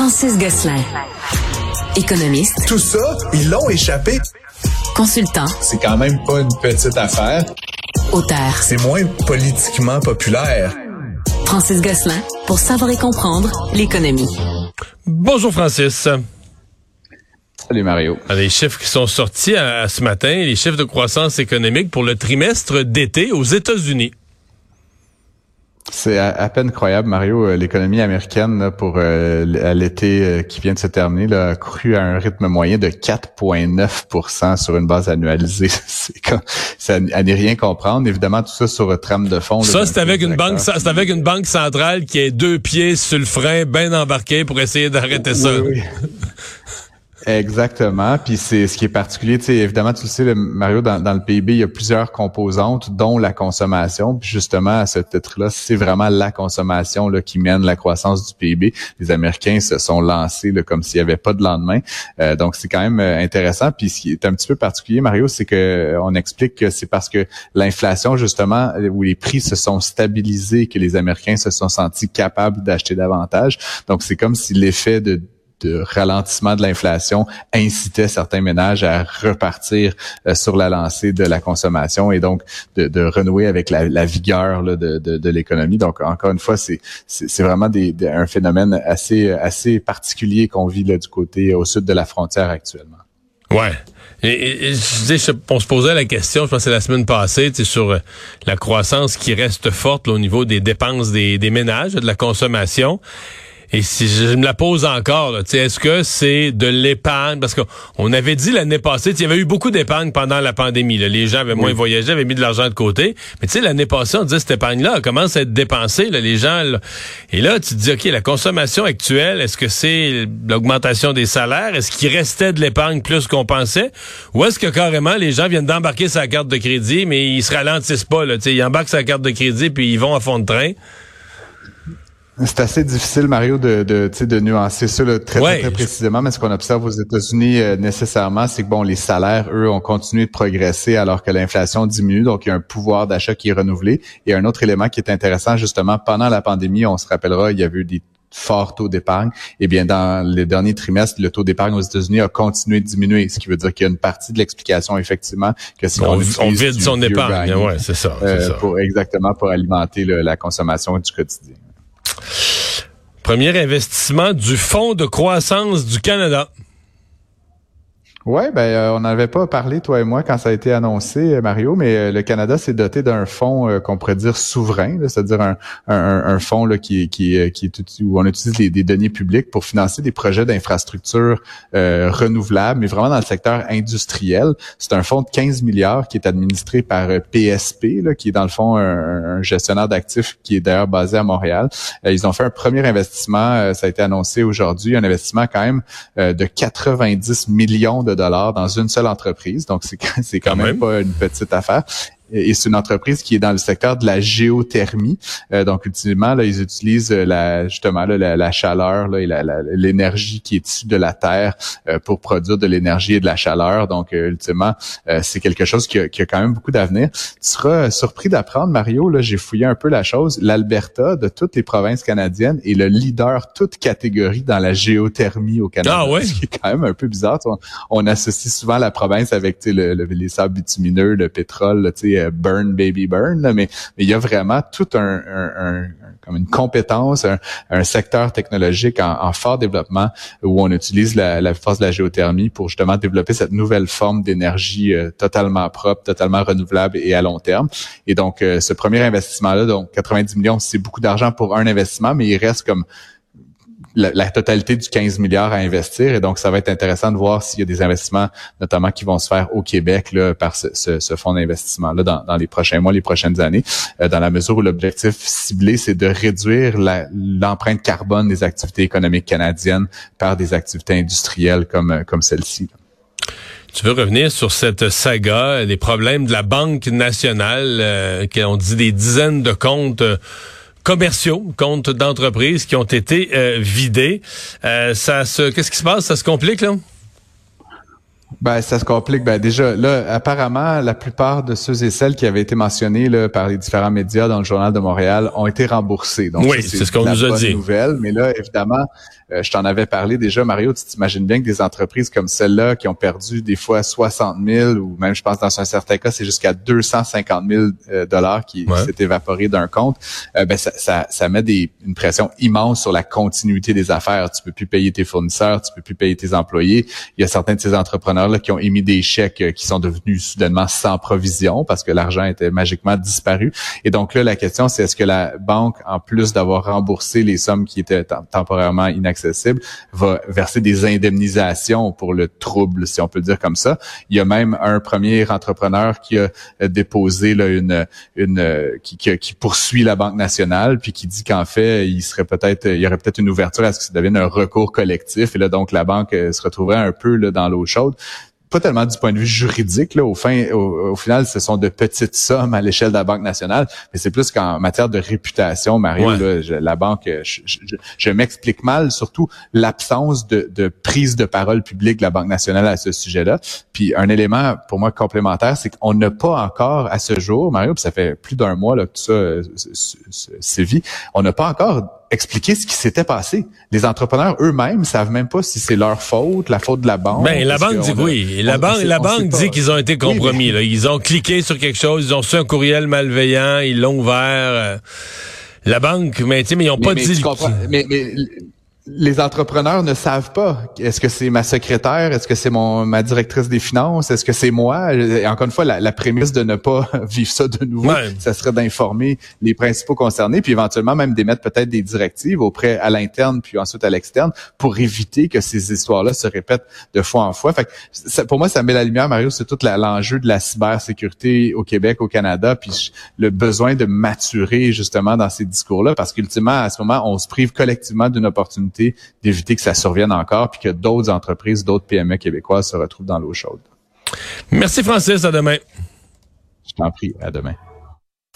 Francis Gosselin. Économiste. Tout ça, ils l'ont échappé. Consultant. C'est quand même pas une petite affaire. Auteur. C'est moins politiquement populaire. Francis Gosselin pour savoir et comprendre l'économie. Bonjour Francis. Salut Mario. Les chiffres qui sont sortis à, ce matin, les chiffres de croissance économique pour le trimestre d'été aux États-Unis. C'est à, peine croyable, Mario. Euh, l'économie américaine pour euh, l'été euh, qui vient de se terminer là, a cru à un rythme moyen de 4,9% sur une base annualisée. c'est comme, ça à n'y rien comprendre. Évidemment, tout ça sur trame de fond. Ça, c'est avec une banque, c'est avec une banque centrale qui est deux pieds sur le frein, bien embarqué pour essayer d'arrêter ça. Oui, Exactement. Puis c'est ce qui est particulier, tu sais, évidemment, tu le sais, Mario, dans, dans, le PIB, il y a plusieurs composantes, dont la consommation. Puis justement, à ce titre-là, c'est vraiment la consommation là, qui mène la croissance du PIB. Les Américains se sont lancés là, comme s'il n'y avait pas de lendemain. Euh, donc, c'est quand même euh, intéressant. Puis ce qui est un petit peu particulier, Mario, c'est que euh, on explique que c'est parce que l'inflation, justement, où les prix se sont stabilisés, que les Américains se sont sentis capables d'acheter davantage. Donc, c'est comme si l'effet de de ralentissement de l'inflation incitait certains ménages à repartir euh, sur la lancée de la consommation et donc de, renouer avec la, vigueur de, de, l'économie. Donc, encore une fois, c'est c'est vraiment des, un phénomène assez assez particulier qu'on vit là, du côté au sud de la frontière actuellement. Ouais. Et, je on se posait la question, je pense que la semaine passée, sur euh, la croissance qui reste forte au niveau des dépenses des, des ménages, de la consommation. Et si je me la pose encore, est-ce que c'est de l'épargne? Parce qu'on avait dit l'année passée, il y avait eu beaucoup d'épargne pendant la pandémie. Les gens avaient moins voyagé, avaient mis de l'argent de côté. Mais tu sais, l'année passée, on disait cette épargne-là commence à être dépensée. les gens, Et là, tu te dis, OK, la consommation actuelle, est-ce que c'est l'augmentation des salaires? Est-ce qu'il restait de l'épargne plus qu'on pensait? Ou est-ce que carrément, les gens viennent d'embarquer sa carte de crédit, mais ils se ralentissent pas. Là, ils embarquent sa carte de crédit, puis ils vont à fond de train? C'est assez difficile, Mario, de, de, de nuancer ça très, très, précisément, mais ce qu'on observe aux États-Unis euh, nécessairement, c'est que bon, les salaires, eux, ont continué de progresser alors que l'inflation diminue, donc il y a un pouvoir d'achat qui est renouvelé. Et un autre élément qui est intéressant, justement, pendant la pandémie, on se rappellera, il y avait eu des forts taux d'épargne. Eh bien, dans les derniers trimestres, le taux d'épargne aux États-Unis a continué de diminuer, ce qui veut dire qu'il y a une partie de l'explication, effectivement, que si on, on, vide son épargne, ouais, c'est ça, euh, ça, Pour, exactement pour alimenter la consommation du quotidien. Premier investissement du Fonds de croissance du Canada. Oui, ben euh, on n'avait pas parlé, toi et moi, quand ça a été annoncé, euh, Mario, mais euh, le Canada s'est doté d'un fonds qu'on pourrait dire souverain, c'est-à-dire un, un, un, fonds là, qui, qui, qui est où on utilise des données publiques pour financer des projets d'infrastructures renouvelables, mais vraiment dans le secteur industriel. C'est un fonds de 15 milliards qui est administré par PSP, là, qui est dans le fond un, gestionnaire d'actifs qui est d'ailleurs basé à Montréal. ils ont fait un premier investissement, ça a été annoncé aujourd'hui, un investissement quand même de 90 millions de dollars dans une seule entreprise. Donc, c'est, c'est quand, même pas une petite affaire et c'est une entreprise qui est dans le secteur de la géothermie. Euh, donc, ultimement, là, ils utilisent euh, la, justement la, chaleur là, et l'énergie qui est issue de la terre euh, pour produire de l'énergie et de la chaleur. Donc, ultimement, c'est quelque chose qui a, qui a, quand même beaucoup d'avenir. Tu seras surpris d'apprendre, Mario, là, j'ai fouillé un peu la chose. L'Alberta, de toutes les provinces canadiennes, est le leader toute catégorie dans la géothermie au Canada. Ah ouais? Ce qui est quand même un peu bizarre. On, associe souvent la province avec le, les sables bitumineux, le pétrole, tu sais, euh, burn baby burn, mais, mais il y a vraiment tout un, un, comme une compétence, un, secteur technologique en, fort développement où on utilise la, la, force de la géothermie pour justement développer cette nouvelle forme d'énergie euh, totalement propre, totalement renouvelable et à long terme. Et donc, euh, ce premier investissement-là, donc 90 millions, c'est beaucoup d'argent pour un investissement, mais il reste comme la, totalité du 15 milliards à investir. Et donc, ça va être intéressant de voir s'il y a des investissements, notamment qui vont se faire au Québec par ce, ce, fonds d'investissement-là dans, les prochains mois, les prochaines années, euh, dans la mesure où l'objectif ciblé, c'est de réduire l'empreinte carbone des activités économiques canadiennes par des activités industrielles comme, comme celle-ci. Tu veux revenir sur cette saga, des problèmes de la Banque nationale, euh, qui ont dit des dizaines de comptes. Euh, commerciaux, comptes d'entreprises qui ont été euh, vidés. Euh, ça se, qu'est-ce qui se passe? Ça se complique là? Ben, ça se complique. Ben, déjà, là, apparemment, la plupart de ceux et celles qui avaient été mentionnés là, par les différents médias dans le Journal de Montréal ont été remboursés. Donc, oui, c'est ce qu'on nous a dit. Nouvelle. Mais là, évidemment, euh, je t'en avais parlé déjà, Mario, tu t'imagines bien que des entreprises comme celle-là qui ont perdu des fois 60 000 ou même, je pense, dans un certain cas, c'est jusqu'à 250 000 euh, dollars qui, s'est évaporé d'un compte, euh, ben ça, ça, ça met des, une pression immense sur la continuité des affaires. Tu peux plus payer tes fournisseurs, tu peux plus payer tes employés. Il y a certains de ces qui ont émis des chèques qui sont devenus soudainement sans provision parce que l'argent était magiquement disparu. Et donc là, la question, c'est est-ce que la banque, en plus d'avoir remboursé les sommes qui étaient temporairement inaccessibles, accessible, va verser des indemnisations pour le trouble, si on peut dire comme ça? Il y a même un premier entrepreneur qui a euh, déposé là, une, une euh, qui, qui, poursuit la Banque nationale, puis qui dit qu'en fait, il serait peut-être, il y aurait peut-être une ouverture à ce que ça devienne un recours collectif. Et là, donc, la banque euh, se retrouverait un peu là, dans l'eau chaude pas tellement du point de vue juridique. Là, au, fin, au, final, ce sont de petites sommes à l'échelle de la Banque nationale, mais c'est plus qu'en matière de réputation, Mario, la banque, je, je, m'explique mal, surtout l'absence de, de, prise de parole publique de la Banque nationale à ce sujet-là. Puis un élément pour moi complémentaire, c'est qu'on n'a pas encore à ce jour, Mario, puis ça fait plus d'un mois là, que tout ça euh, sévit, on n'a pas encore expliquer ce qui s'était passé. Les entrepreneurs eux-mêmes savent même pas si c'est leur faute, la faute de la banque. Ben la banque dit oui. La banque, la banque dit qu'ils ont été compromis. là. Ils ont cliqué sur quelque chose, ils ont reçu un courriel malveillant, ils l'ont ouvert. Euh, la banque, mais, mais ils n'ont pas dit. mais, mais les entrepreneurs ne savent pas. Est-ce que c'est ma secrétaire? Est-ce que c'est mon ma directrice des finances? Est-ce que c'est moi? Et encore une fois, la, prémisse de ne pas vivre ça de nouveau, ça serait d'informer les principaux concernés, puis éventuellement même d'émettre peut-être des directives auprès à l'interne, puis ensuite à l'externe, pour éviter que ces histoires-là se répètent de fois en fois. Fait que pour moi, ça met la lumière, Mario, c'est tout l'enjeu de la cybersécurité au Québec, au Canada, puis le besoin de maturer justement dans ces discours-là, parce qu'ultimement, à ce moment, on se prive collectivement d'une opportunité d'éviter que ça survienne encore, puis que d'autres entreprises, d'autres PME québécoises se retrouvent dans l'eau chaude. Merci Francis, à demain. Je t'en prie, à demain.